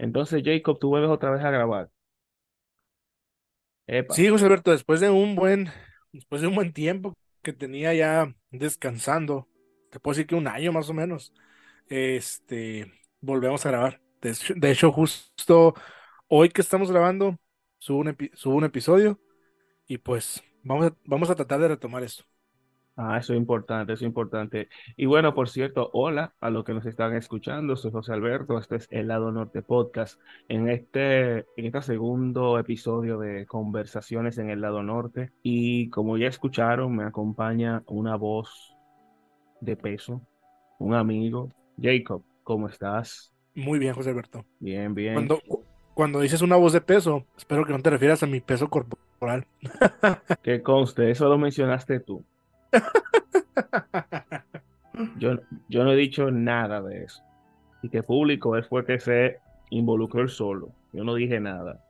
Entonces, Jacob, tú vuelves otra vez a grabar. Sí, José Alberto, después de un buen, después de un buen tiempo que tenía ya descansando, te puedo decir que un año más o menos, este, volvemos a grabar. De hecho, justo hoy que estamos grabando, subo un, un episodio y pues vamos a, vamos a tratar de retomar esto. Ah, eso es importante, eso es importante. Y bueno, por cierto, hola a los que nos están escuchando. Soy José Alberto, este es El Lado Norte Podcast. En este, en este segundo episodio de Conversaciones en el Lado Norte. Y como ya escucharon, me acompaña una voz de peso, un amigo. Jacob, ¿cómo estás? Muy bien, José Alberto. Bien, bien. Cuando, cu- cuando dices una voz de peso, espero que no te refieras a mi peso corporal. Que conste, eso lo mencionaste tú. Yo, yo no he dicho nada de eso. Y que público él fue que se involucró él solo. Yo no dije nada.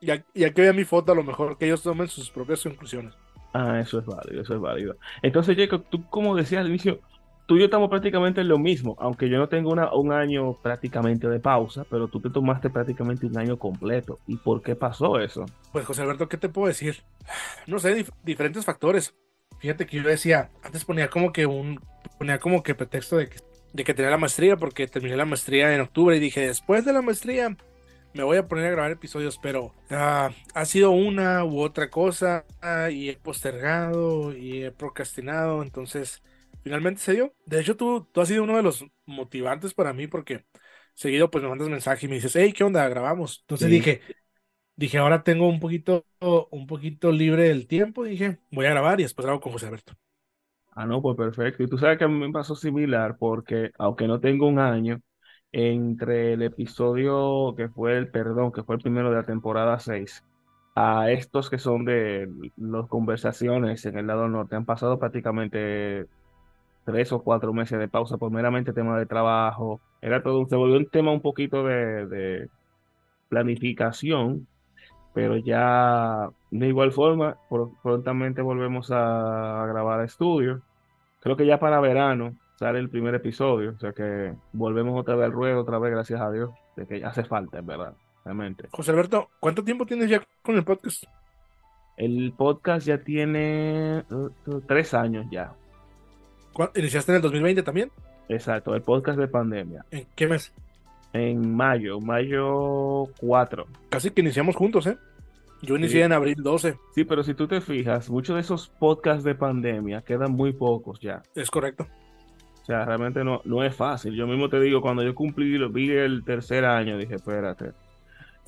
Ya, ya que vea mi foto, a lo mejor que ellos tomen sus propias conclusiones. Ah, eso es válido, eso es válido. Entonces, Jacob, tú como decías al inicio, tú y yo estamos prácticamente en lo mismo, aunque yo no tengo una, un año prácticamente de pausa, pero tú te tomaste prácticamente un año completo. ¿Y por qué pasó eso? Pues José Alberto, ¿qué te puedo decir? No sé, dif- diferentes factores. Fíjate que yo decía, antes ponía como que un, ponía como que pretexto de que, de que tenía la maestría, porque terminé la maestría en octubre y dije, después de la maestría me voy a poner a grabar episodios, pero ah, ha sido una u otra cosa ah, y he postergado y he procrastinado, entonces finalmente se dio. De hecho, tú, tú has sido uno de los motivantes para mí porque seguido pues me mandas mensaje y me dices, hey, ¿qué onda? Grabamos. Entonces Sí. dije, dije, ahora tengo un poquito, un poquito libre del tiempo, dije, voy a grabar y después grabo con José Alberto. Ah, no, pues perfecto. Y tú sabes que a mí me pasó similar porque, aunque no tengo un año, entre el episodio que fue el, perdón, que fue el primero de la temporada 6, a estos que son de las conversaciones en el lado norte, han pasado prácticamente tres o cuatro meses de pausa por meramente tema de trabajo. Era todo, se volvió un tema un poquito de, de planificación, pero ya de igual forma, pro- prontamente volvemos a, grabar a estudio. Creo que ya para verano sale el primer episodio, o sea que volvemos otra vez al ruedo, otra vez, gracias a Dios, de que hace falta, en verdad, realmente. José Alberto, ¿cuánto tiempo tienes ya con el podcast? El podcast ya tiene uh, uh, tres años ya, ¿Cuá- ¿Iniciaste en el 2020 también? exacto, el podcast de pandemia, ¿En qué mes? En mayo, mayo 4. Casi que iniciamos juntos, ¿eh? Yo inicié Sí. en abril 12, Sí, pero si tú te fijas, muchos de esos podcasts de pandemia quedan muy pocos ya. es correcto. O sea, realmente no, no es fácil. Yo mismo te digo, cuando yo cumplí, vi el tercer año, dije, espérate,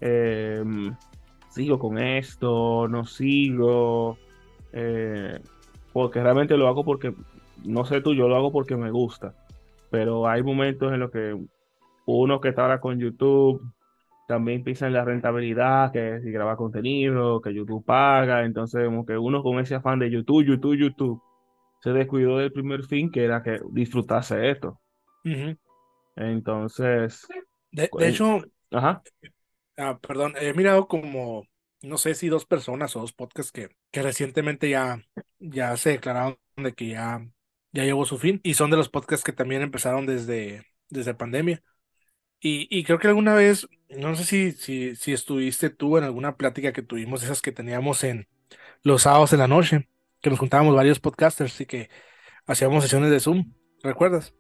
em, sigo con esto, no sigo, eh, porque realmente lo hago porque, no sé tú, yo lo hago porque me gusta. Pero hay momentos en los que uno que está ahora con YouTube también piensa en la rentabilidad, que si graba contenido, que YouTube paga, entonces como que uno con ese afán de YouTube, YouTube, YouTube, se descuidó del primer fin que era que disfrutase esto. Ujú. Entonces, De, de Pues- hecho, ajá, ah, perdón, he mirado como, no sé si dos personas o dos podcasts que, que recientemente ya, ya se declararon de que ya, ya llegó su fin y son de los podcasts que también empezaron desde, desde pandemia. Y, y creo que alguna vez, no sé si, si, si estuviste tú en alguna plática que tuvimos, esas que teníamos en los sábados en la noche, que nos juntábamos varios podcasters y que hacíamos sesiones de Zoom, ¿recuerdas?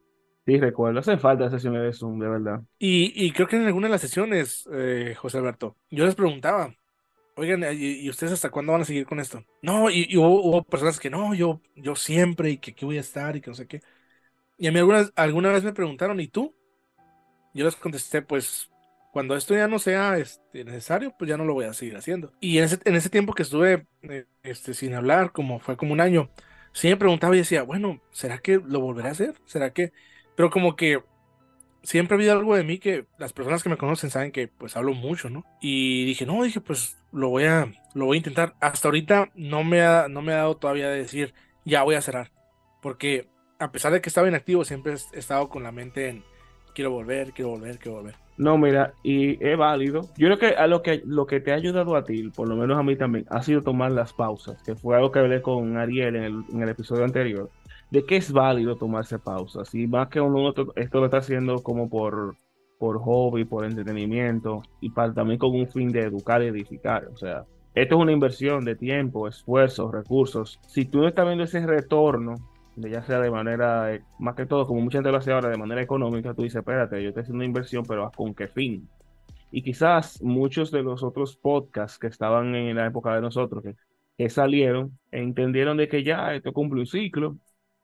sí, recuerdo, hacen falta sesiones de Zoom, de verdad. Y, y creo que en alguna de las sesiones, eh, José Alberto, yo les preguntaba, oigan, ¿y, y ustedes hasta cuándo van a seguir con esto? No, y, y hubo, hubo personas que no, yo, yo siempre, y que aquí voy a estar, y que no sé qué. Y a mí algunas, alguna vez me preguntaron, ¿y tú? Yo les contesté, pues, cuando esto ya no sea este, necesario, pues ya no lo voy a seguir haciendo. Y en ese, en ese tiempo que estuve eh, este, sin hablar, como fue como un año, sí preguntaba y decía, bueno, ¿será que lo volveré a hacer? ¿Será que...? Pero como que siempre ha habido algo de mí que las personas que me conocen saben que pues hablo mucho, ¿no? Y dije, no, dije, pues lo voy a, lo voy a intentar. Hasta ahorita no me ha, no me ha dado todavía de decir, ya voy a cerrar. Porque a pesar de que estaba inactivo, siempre he estado con la mente en, quiero volver, quiero volver, quiero volver. No, mira, y es válido. Yo creo que a lo que lo que te ha ayudado a ti, por lo menos a mí también, ha sido tomar las pausas, que fue algo que hablé con Ariel en el, en el episodio anterior, de que es válido tomarse pausas. Y más que uno esto lo está haciendo como por por hobby, por entretenimiento y para, también con un fin de educar y edificar. O sea, esto es una inversión de tiempo, esfuerzos, recursos. Si tú no estás viendo ese retorno, ya sea de manera, más que todo, como mucha gente lo hace ahora, de manera económica, tú dices, espérate, yo estoy haciendo una inversión, pero ¿con qué fin? Y quizás muchos de los otros podcasts que estaban en la época de nosotros, que, que salieron, entendieron de que ya esto cumple un ciclo,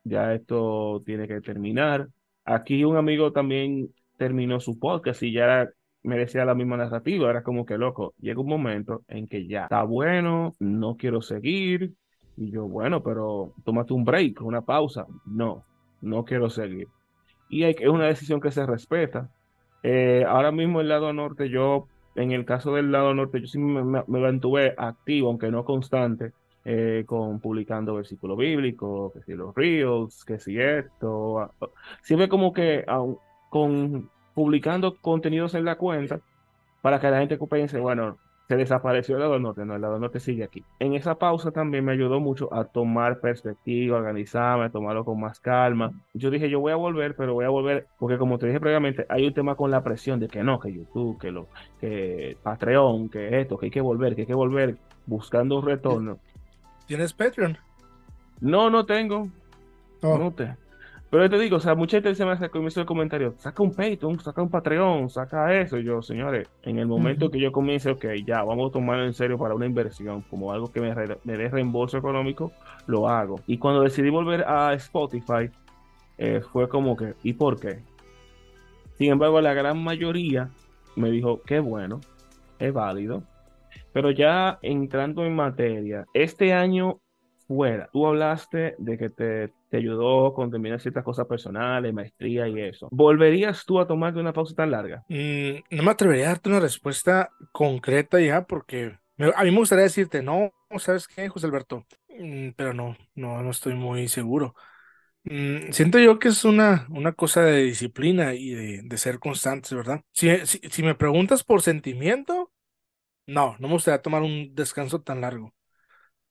ya esto tiene que terminar. Aquí un amigo también terminó su podcast y ya merecía la misma narrativa, era como que loco, llega un momento en que ya está bueno, no quiero seguir, y yo, bueno, pero tómate un break, una pausa, no, no quiero seguir. Y hay, es una decisión que se respeta. Eh, ahora mismo el lado norte, yo, en el caso del lado norte, yo sí me, me, mantuve activo, aunque no constante, eh, con publicando versículos bíblicos, que si los reels, que si esto, siempre como que con publicando contenidos en la cuenta para que la gente piense, bueno, se desapareció el lado norte, no, el lado norte sigue aquí. En esa pausa también me ayudó mucho a tomar perspectiva, organizarme, a tomarlo con más calma. Yo dije, yo voy a volver, pero voy a volver, porque como te dije previamente, hay un tema con la presión de que no, que YouTube, que lo, que Patreon, que esto, que hay que volver, que hay que volver buscando un retorno. ¿Tienes Patreon? No, no tengo. Oh. No te. Pero te digo, o sea, mucha gente se me hace me hizo el comentario, saca un Patreon, saca un Patreon, saca eso. Y yo, señores, en el momento que yo comience, ok, ya, vamos a tomarlo en serio para una inversión, como algo que me, me dé reembolso económico, lo hago. Y cuando decidí volver a Spotify, eh, fue como que, ¿y por qué? Sin embargo, la gran mayoría me dijo, qué bueno, es válido. Pero ya entrando en materia, este año fuera, tú hablaste de que te te ayudó con terminar ciertas cosas personales, maestría y eso. ¿Volverías tú a tomarte una pausa tan larga? Mm, no me atrevería a darte una respuesta concreta ya, porque a mí me gustaría decirte, no, ¿sabes qué, José Alberto? Mm, pero no, no, no estoy muy seguro. Mm, siento yo que es una, una cosa de disciplina y de, ser constantes, ¿verdad? Si, si, si me preguntas por sentimiento, no, no me gustaría tomar un descanso tan largo.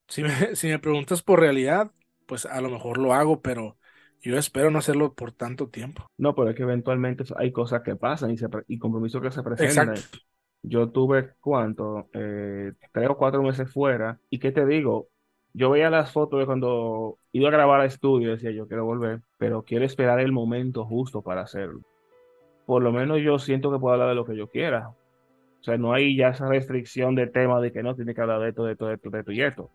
Si me, si me preguntas por realidad, pues a lo mejor lo hago, pero yo espero no hacerlo por tanto tiempo. No, pero es que eventualmente hay cosas que pasan y, se, y compromisos que se presentan. Yo tuve, ¿cuánto? Eh, tres o cuatro meses fuera. ¿Y qué te digo? Yo veía las fotos de cuando iba a grabar a estudio y decía, yo quiero volver, pero quiero esperar el momento justo para hacerlo. Por lo menos yo siento que puedo hablar de lo que yo quiera. O sea, no hay ya esa restricción de tema de que no tiene que hablar de esto, de esto, de esto, de esto y esto.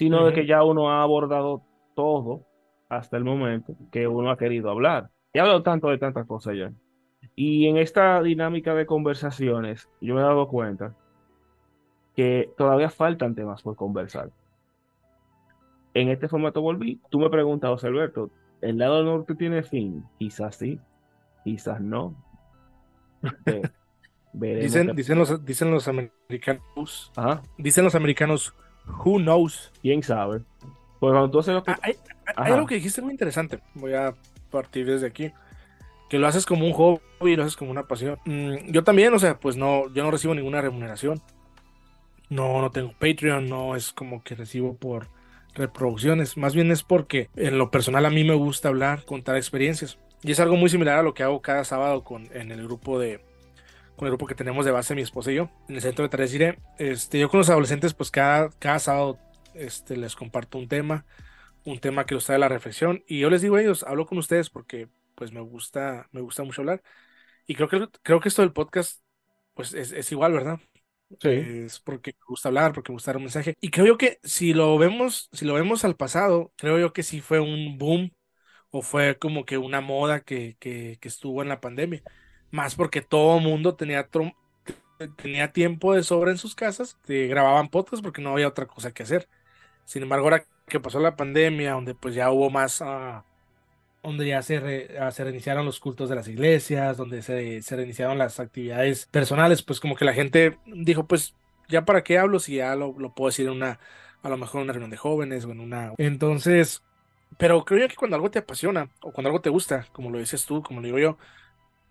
Sino de que ya uno ha abordado todo hasta el momento que uno ha querido hablar. He hablado tanto de tantas cosas ya. Y en esta dinámica de conversaciones, yo me he dado cuenta que todavía faltan temas por conversar. En este formato volví. Tú me preguntas, José Alberto, ¿el lado norte tiene fin? Quizás sí, quizás no. dicen, dicen, los, dicen los americanos, dicen los americanos, who knows? ¿Quién sabe? Pues cuando tú haces lo que... Ah, hay, algo que dijiste muy interesante. Voy a partir desde aquí. Que lo haces como un hobby, lo haces como una pasión. Mm, yo también, o sea, pues no, yo no recibo ninguna remuneración. No, no tengo Patreon, no es como que recibo por reproducciones. Más bien es porque en lo personal a mí me gusta hablar, contar experiencias. Y es algo muy similar a lo que hago cada sábado con, en el grupo de, con el grupo que tenemos de base mi esposa y yo, en el centro de Tareas Este, yo con los adolescentes, pues cada, cada sábado este, les comparto un tema, un tema que los trae a la reflexión. Y yo les digo a ellos, hablo con ustedes porque pues me gusta, me gusta mucho hablar. Y creo que, creo que esto del podcast, pues es, igual, ¿verdad? Sí. Es porque me gusta hablar, porque me gusta dar un mensaje. Y creo yo que si lo vemos, si lo vemos al pasado, creo yo que sí fue un boom o fue como que una moda que, que, que estuvo en la pandemia. Más porque todo mundo tenía, tenía tiempo de sobra en sus casas, grababan podcasts porque no había otra cosa que hacer. Sin embargo, ahora que pasó la pandemia, donde pues ya hubo más, uh, donde ya se, ah, se, reiniciaron los cultos de las iglesias, donde se, se, reiniciaron las actividades personales, pues como que la gente dijo, pues ya para qué hablo si ya lo, lo puedo decir en una, a lo mejor en una reunión de jóvenes o en una... Entonces, pero creo yo que cuando algo te apasiona o cuando algo te gusta, como lo dices tú, como lo digo yo,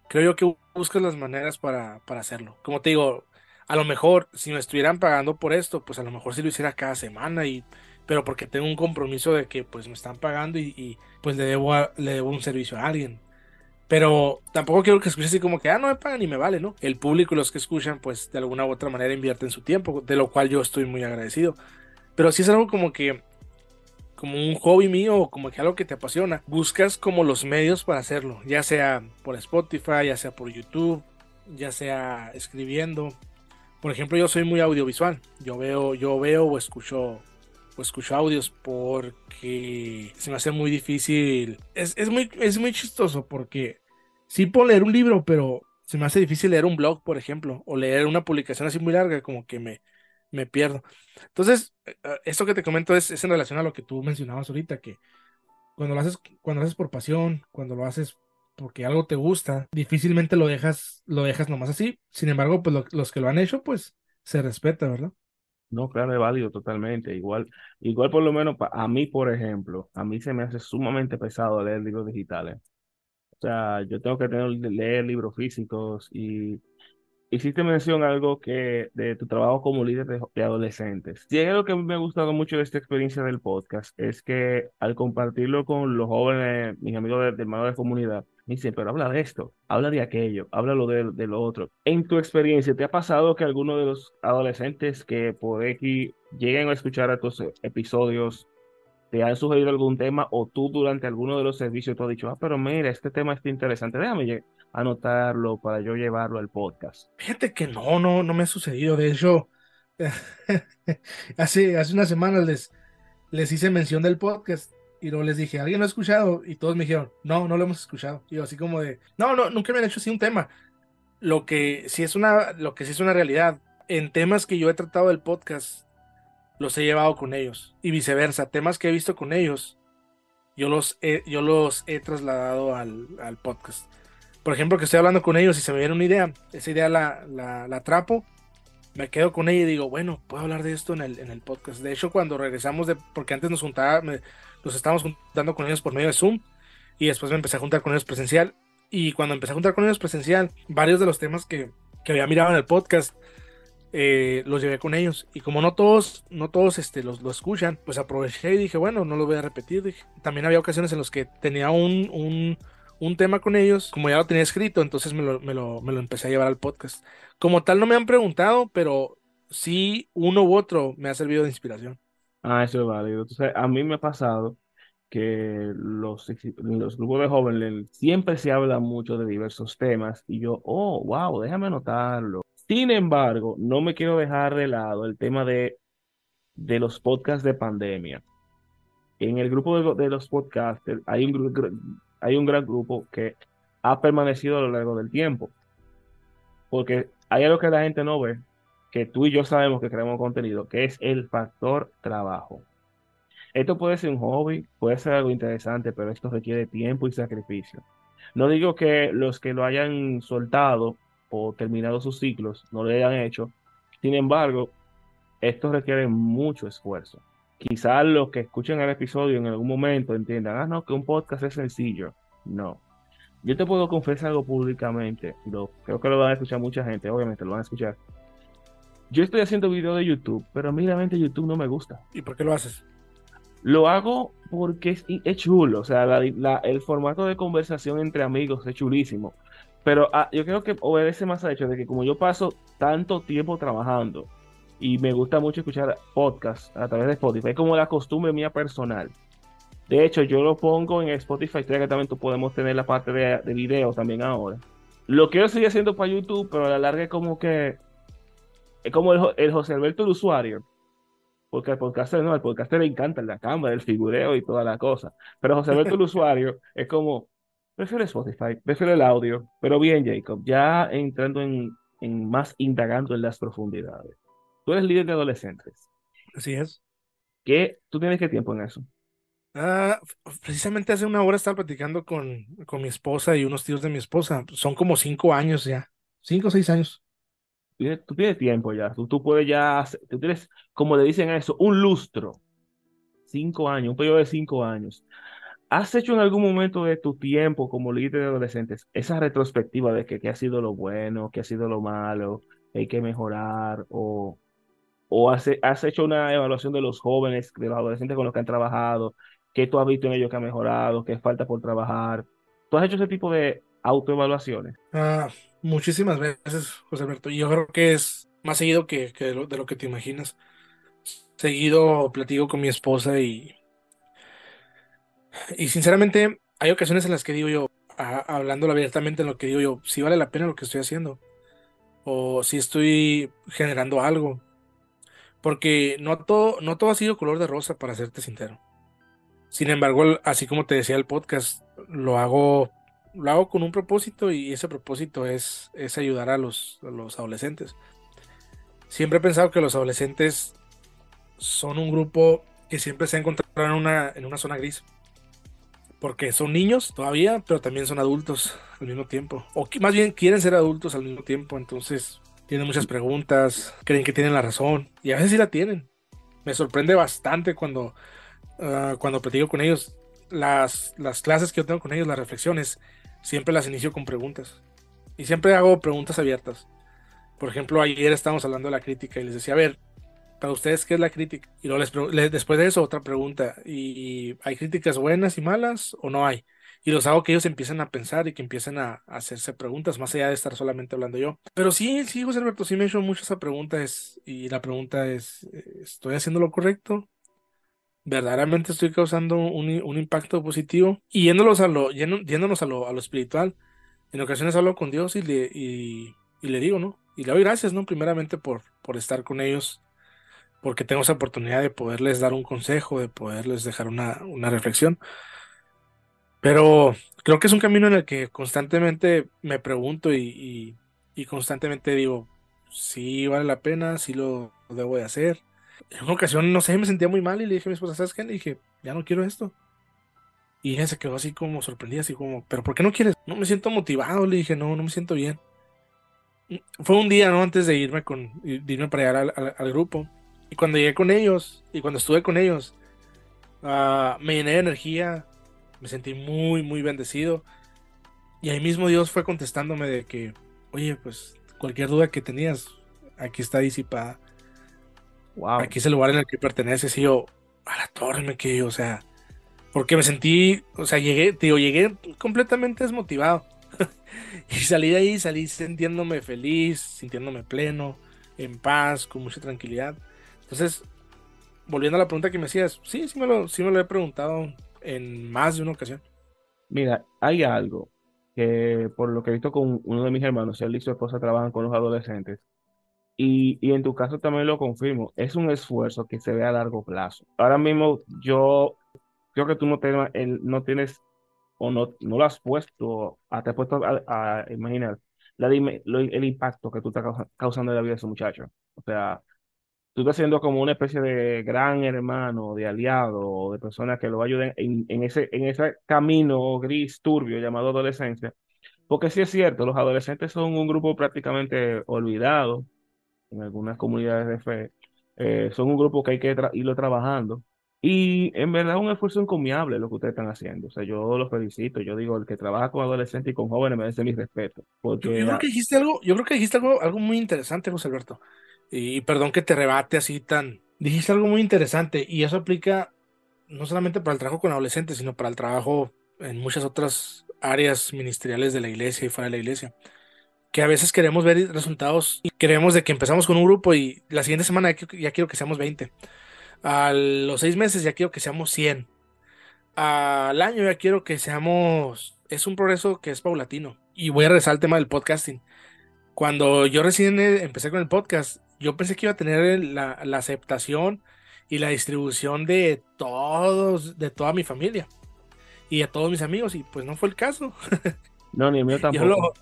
creo yo que buscas las maneras para, para hacerlo. Como te digo, a lo mejor si me estuvieran pagando por esto, pues a lo mejor si lo hiciera cada semana y pero porque tengo un compromiso de que pues me están pagando y, pues le debo, le debo un servicio a alguien. Pero tampoco quiero que escuches así como que, ah, no me pagan y me vale, ¿no? El público y los que escuchan, pues de alguna u otra manera invierten su tiempo, de lo cual yo estoy muy agradecido. Pero sí es algo como que, como un hobby mío, o como que algo que te apasiona, buscas como los medios para hacerlo, ya sea por Spotify, ya sea por YouTube, ya sea escribiendo. Por ejemplo, yo soy muy audiovisual. Yo veo, yo veo o escucho o escucho audios porque se me hace muy difícil. Es, es, muy, es muy chistoso porque sí puedo leer un libro, pero se me hace difícil leer un blog, por ejemplo, o leer una publicación así muy larga, como que me, me pierdo. Entonces, eh, eh, esto que te comento es, es en relación a lo que tú mencionabas ahorita, que cuando lo haces, cuando lo haces por pasión, cuando lo haces porque algo te gusta, difícilmente lo dejas, lo dejas nomás así. Sin embargo, pues los que lo han hecho, pues se respeta, ¿verdad? No, claro, es válido totalmente. Igual, igual por lo menos a mí, por ejemplo, a mí se me hace sumamente pesado leer libros digitales. O sea, yo tengo que tener, leer libros físicos y hiciste mención algo que de tu trabajo como líder de, adolescentes. Y algo que me ha gustado mucho de esta experiencia del podcast es que al compartirlo con los jóvenes, mis amigos de, de, de comunidad, me dicen, pero habla de esto, habla de aquello, habla de, de lo otro. En tu experiencia, ¿te ha pasado que alguno de los adolescentes que por X lleguen a escuchar estos episodios te han sugerido algún tema o tú durante alguno de los servicios te has dicho, ah, pero mira, este tema está interesante, déjame anotarlo para yo llevarlo al podcast. Fíjate que no, no, no me ha sucedido. De hecho, hace, hace unas semanas les, les hice mención del podcast y luego les dije, ¿alguien lo ha escuchado? Y todos me dijeron, no, no lo hemos escuchado. Y yo así como de, no, no, nunca me han hecho así un tema. Lo que sí es una, lo que sí es una realidad. En temas que yo he tratado del podcast, los he llevado con ellos. Y viceversa, temas que he visto con ellos, yo los he, yo los he trasladado al, al podcast. Por ejemplo, que estoy hablando con ellos y se me viene una idea, esa idea la, la, la atrapo, me quedo con ella y digo, bueno, puedo hablar de esto en el, en el podcast. De hecho, cuando regresamos de, porque antes nos juntaba, me, nos estábamos juntando con ellos por medio de Zoom y después me empecé a juntar con ellos presencial. Y cuando empecé a juntar con ellos presencial, varios de los temas que, que había mirado en el podcast eh, los llevé con ellos. Y como no todos, no todos este, los, lo escuchan, pues aproveché y dije, bueno, no lo voy a repetir. También había ocasiones en las que tenía un, un, un, tema con ellos, como ya lo tenía escrito, entonces me lo, me, lo, me lo empecé a llevar al podcast. Como tal, no me han preguntado, pero sí uno u otro me ha servido de inspiración. Ah, eso es válido. Entonces, a mí me ha pasado que los, los grupos de jóvenes siempre se habla mucho de diversos temas y yo, oh, wow, déjame anotarlo. Sin embargo, no me quiero dejar de lado el tema de, de los podcasts de pandemia. En el grupo de, los podcasters hay un, hay un gran grupo que ha permanecido a lo largo del tiempo. Porque hay algo que la gente no ve, que tú y yo sabemos que creamos contenido, que es el factor trabajo. Esto puede ser un hobby, puede ser algo interesante, pero esto requiere tiempo y sacrificio. No digo que los que lo hayan soltado o terminado sus ciclos no lo hayan hecho, sin embargo, esto requiere mucho esfuerzo. Quizás los que escuchen el episodio en algún momento entiendan, ah, no, que un podcast es sencillo. No. Yo te puedo confesar algo públicamente, lo, creo que lo van a escuchar mucha gente, obviamente lo van a escuchar yo estoy haciendo video de YouTube, pero a mí realmente YouTube no me gusta. ¿Y por qué lo haces? Lo hago porque es, chulo, o sea, el formato de conversación entre amigos es chulísimo. Pero ah, yo creo que obedece más al hecho de que como yo paso tanto tiempo trabajando y me gusta mucho escuchar podcasts a través de Spotify, es como la costumbre mía personal. De hecho, yo lo pongo en Spotify, que también tú podemos tener la parte de, de video también ahora. Lo quiero seguir haciendo para YouTube, pero a la larga es como que es como el, José Alberto el usuario. Porque al podcaster no, al podcaster le encanta la cámara, el figureo y toda la cosa. Pero José Alberto el usuario es como, prefiero Spotify, prefiero el audio. Pero bien, Jacob, ya entrando en, en más indagando en las profundidades. Tú eres líder de adolescentes. Así es. ¿Qué, ¿Tú tienes qué tiempo en eso? Ah, precisamente hace una hora estaba platicando con, con mi esposa y unos tíos de mi esposa. Son como cinco años ya. Cinco o seis años tú tienes tiempo ya, tú, tú puedes ya, tú tienes, como le dicen a eso, un lustro, cinco años, un periodo de cinco años. ¿Has hecho en algún momento de tu tiempo como líder de adolescentes esa retrospectiva de que qué ha sido lo bueno, qué ha sido lo malo, hay que mejorar? ¿O, o has, hecho una evaluación de los jóvenes, de los adolescentes con los que han trabajado? ¿Qué tú has visto en ellos que ha mejorado? ¿Qué falta por trabajar? ¿Tú has hecho ese tipo de, autoevaluaciones? Ah, muchísimas veces, José Alberto. Y yo creo que es más seguido que, que de, lo, de lo que te imaginas. Seguido platico con mi esposa y, y sinceramente hay ocasiones en las que digo yo, a- hablándola abiertamente en lo que digo yo, si vale la pena lo que estoy haciendo o si estoy generando algo. Porque no todo, no todo ha sido color de rosa, para serte sincero. Sin embargo, así como te decía el podcast, lo hago, lo hago con un propósito y ese propósito es, es ayudar a los, los adolescentes. Siempre he pensado que los adolescentes son un grupo que siempre se ha encontrado en una, en una zona gris. Porque son niños todavía, pero también son adultos al mismo tiempo. O más bien quieren ser adultos al mismo tiempo. Entonces tienen muchas preguntas, creen que tienen la razón. Y a veces sí la tienen. Me sorprende bastante cuando, ah, cuando platico con ellos. Las, las clases que yo tengo con ellos, las reflexiones, siempre las inicio con preguntas. Y siempre hago preguntas abiertas. Por ejemplo, ayer estábamos hablando de la crítica y les decía, a ver, para ustedes, ¿qué es la crítica? Y luego les después de eso, otra pregunta. ¿Y hay críticas buenas y malas o no hay? Y los hago que ellos empiecen a pensar y que empiecen a, hacerse preguntas, más allá de estar solamente hablando yo. Pero sí, sí, José Alberto, sí me he hecho mucho esa pregunta. Y la pregunta es, eh, ¿estoy haciendo lo correcto? ¿Verdaderamente estoy causando un, un impacto positivo? Y yéndolos a lo, yéndonos a lo, a lo espiritual, en ocasiones hablo con Dios y le, y, y le digo, ¿no? Y le doy gracias, ¿no? Primeramente por, por estar con ellos porque tengo esa oportunidad de poderles dar un consejo, de poderles dejar una, una reflexión. Pero creo que es un camino en el que constantemente me pregunto y, y- y constantemente digo, si vale la pena, si lo debo de hacer. En una ocasión, no sé, me sentía muy mal y le dije a mi esposa, ¿sabes qué? Le dije, ya no quiero esto. Y ella se quedó así como sorprendida, así como, ¿pero por qué no quieres? No me siento motivado, le dije, no, no me siento bien. Fue un día, ¿no? Antes de irme con, de irme para allá al, al- al grupo. Y cuando llegué con ellos, y cuando estuve con ellos, ah, me llené de energía, me sentí muy, muy bendecido. Y ahí mismo Dios fue contestándome de que, oye, pues cualquier duda que tenías, aquí está disipada. Wow. Aquí es el lugar en el que perteneces. Y yo, a la torre me quedé, o sea, porque me sentí, o sea, llegué, te digo, llegué completamente desmotivado. y salí de ahí, salí sintiéndome feliz, sintiéndome pleno, en paz, con mucha tranquilidad. Entonces, volviendo a la pregunta que me hacías, sí, sí me lo, sí me lo he preguntado en más de una ocasión. Mira, hay algo que por lo que he visto con uno de mis hermanos, él y su esposa trabajan con los adolescentes. Y, y en tu caso también lo confirmo, es un esfuerzo que se ve a largo plazo. Ahora mismo yo creo que tú no, te- no tienes o no, no lo has puesto, te has puesto a, a imaginar la el impacto que tú estás causa- causando en la vida de ese muchacho. O sea, tú estás siendo como una especie de gran hermano, de aliado, de persona que lo ayuden en, en ese, en ese camino gris, turbio llamado adolescencia. Porque sí es cierto, los adolescentes son un grupo prácticamente olvidado en algunas comunidades de fe. Eh, son un grupo que hay que tra- irlo trabajando. Y en verdad es un esfuerzo encomiable lo que ustedes están haciendo. O sea, yo los felicito. Yo digo, el que trabaja con adolescentes y con jóvenes merece mi respeto. Yo, yo Porque, creo que dijiste algo, yo creo que dijiste algo, algo muy interesante, José Alberto. Y, perdón que te rebate así tan. Dijiste algo muy interesante y eso aplica no solamente para el trabajo con adolescentes, sino para el trabajo en muchas otras áreas ministeriales de la iglesia y fuera de la iglesia. Que a veces queremos ver resultados y queremos de que empezamos con un grupo y la siguiente semana ya, quiero- ya quiero que seamos 20. A los seis meses ya quiero que seamos 100. Al año ya quiero que seamos... Es un progreso que es paulatino. Y voy a regresar al tema del podcasting. Cuando yo recién eh, empecé con el podcast, yo pensé que iba a tener la, la aceptación y la distribución de todos, de toda mi familia y de todos mis amigos, y pues no fue el caso. no, ni el mío Yo tampoco. lo,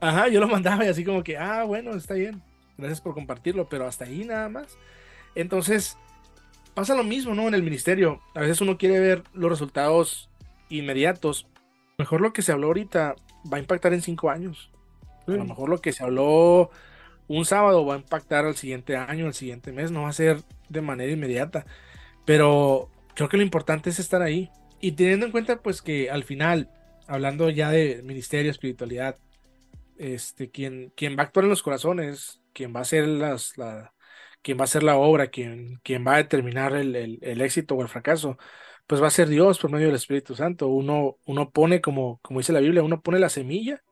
ajá, yo lo mandaba y así como que, ah, bueno, está bien, gracias por compartirlo, pero hasta ahí nada más. Entonces, pasa lo mismo, ¿no? En el ministerio, a veces uno quiere ver los resultados inmediatos. Mejor lo que se habló ahorita va a impactar en cinco años. A lo mejor lo que se habló un sábado va a impactar al siguiente año, al siguiente mes, no va a ser de manera inmediata. Pero creo que lo importante es estar ahí. Y teniendo en cuenta, pues, que al final, hablando ya de ministerio, espiritualidad, este, quien, quien va a actuar en los corazones, quien va a hacer las, la, quien va a hacer la obra, quien, va a determinar el, el- el éxito o el fracaso, pues va a ser Dios por medio del Espíritu Santo. Uno, uno pone, como, como dice la Biblia, uno pone la semilla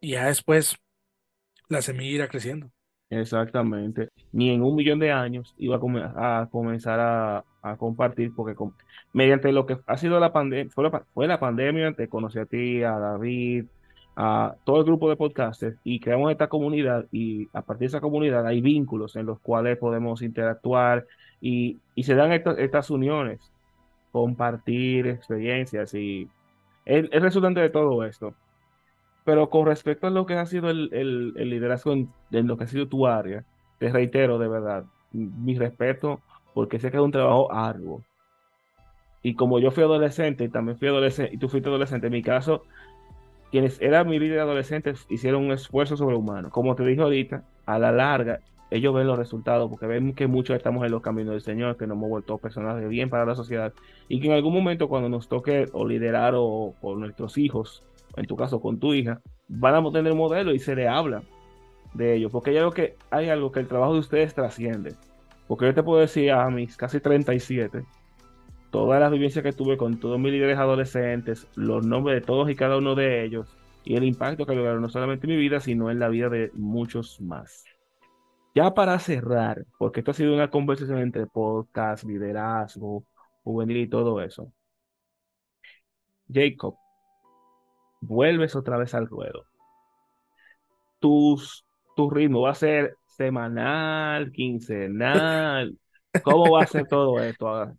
y ya después la semilla irá creciendo. Exactamente. Ni en un millón de años iba a, comenzar a, compartir, porque mediante lo que ha sido la pandemia, fue la, pandemia, te conocí a ti, a David, a todo el grupo de podcasters y creamos esta comunidad y a partir de esa comunidad hay vínculos en los cuales podemos interactuar y, y se dan estas uniones, compartir experiencias y el, el resultante de todo esto pero con respecto a lo que ha sido el, el, liderazgo en, lo que ha sido tu área, te reitero de verdad mi respeto porque sé que es un trabajo arduo. Y como yo fui adolescente y también fui adolescente, y tú fuiste adolescente, en mi caso, quienes eran mi líder adolescentes hicieron un esfuerzo sobrehumano. Como te dije ahorita, a la larga, ellos ven los resultados porque ven que muchos estamos en los caminos del Señor, que nos hemos vuelto personas de bien para la sociedad y que en algún momento cuando nos toque o liderar o, o nuestros hijos en tu caso con tu hija, van a tener modelo y se le habla de ellos, porque hay algo que, hay algo que el trabajo de ustedes trasciende. Porque yo te puedo decir a mis casi 37, todas las vivencias que tuve con todos mis líderes adolescentes, los nombres de todos y cada uno de ellos, y el impacto que lograron no solamente en mi vida, sino en la vida de muchos más. Ya para cerrar, porque esto ha sido una conversación entre podcast, liderazgo, juvenil y todo eso. Jacob, vuelves otra vez al ruedo. Tus, tu ritmo va a ser semanal, quincenal. ¿Cómo va a ser todo esto ahora?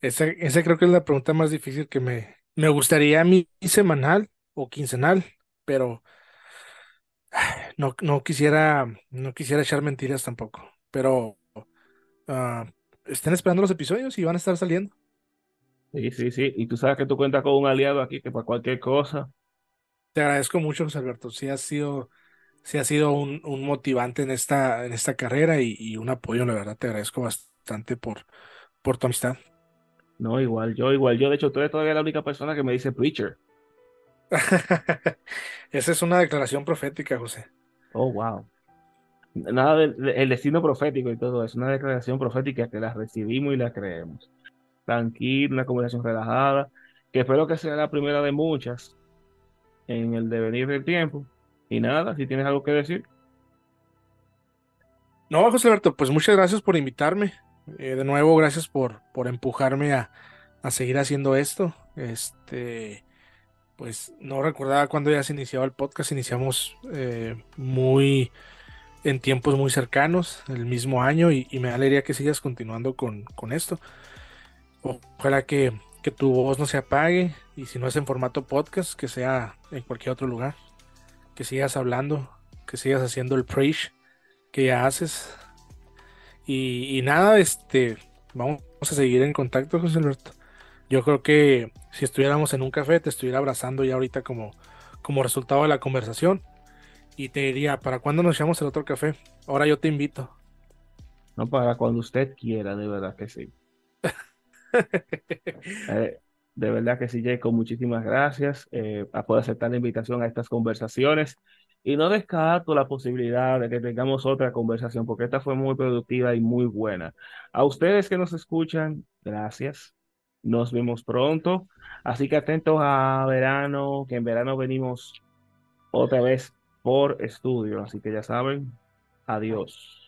Esa, esa creo que es la pregunta más difícil que me, me gustaría a mí semanal o quincenal, pero no, no quisiera, no quisiera echar mentiras tampoco. Pero uh, estén esperando los episodios y van a estar saliendo. Sí, sí, sí. Y tú sabes que tú cuentas con un aliado aquí que para cualquier cosa. Te agradezco mucho, José Alberto. Sí ha sido, sí ha sido un, un motivante en esta, en esta carrera y, un apoyo, la verdad. Te agradezco bastante por, por tu amistad. No, igual, yo, igual, yo. De hecho, tú eres todavía la única persona que me dice preacher. Esa es una declaración profética, José. Oh, wow. Nada del destino profético y todo es una declaración profética que la recibimos y la creemos tranquila, una conversación relajada, que espero que sea la primera de muchas en el devenir del tiempo. Y nada, si tienes algo que decir. No, José Alberto, pues muchas gracias por invitarme. Eh, de nuevo, gracias por, por empujarme a, a, seguir haciendo esto. Este, pues no recordaba cuando ya se iniciaba el podcast. Iniciamos eh, muy en tiempos muy cercanos, el mismo año, y, me alegraría que sigas continuando con, con esto. Ojalá que, tu voz no se apague y si no es en formato podcast, que sea en cualquier otro lugar. Que sigas hablando, que sigas haciendo el preach que ya haces. Y, nada, este, vamos a seguir en contacto, José Alberto. Yo creo que si estuviéramos en un café, te estuviera abrazando ya ahorita como, como resultado de la conversación. Y te diría, ¿para cuándo nos echamos el otro café? Ahora yo te invito. No, para cuando usted quiera, de verdad que sí. Eh, de verdad que sí, Jacob, muchísimas gracias eh, por aceptar la invitación a estas conversaciones. Y no descarto la posibilidad de que tengamos otra conversación, porque esta fue muy productiva y muy buena. A ustedes que nos escuchan, gracias. Nos vemos pronto. Así que atentos a verano, que en verano venimos otra vez por estudio. Así que ya saben, adiós.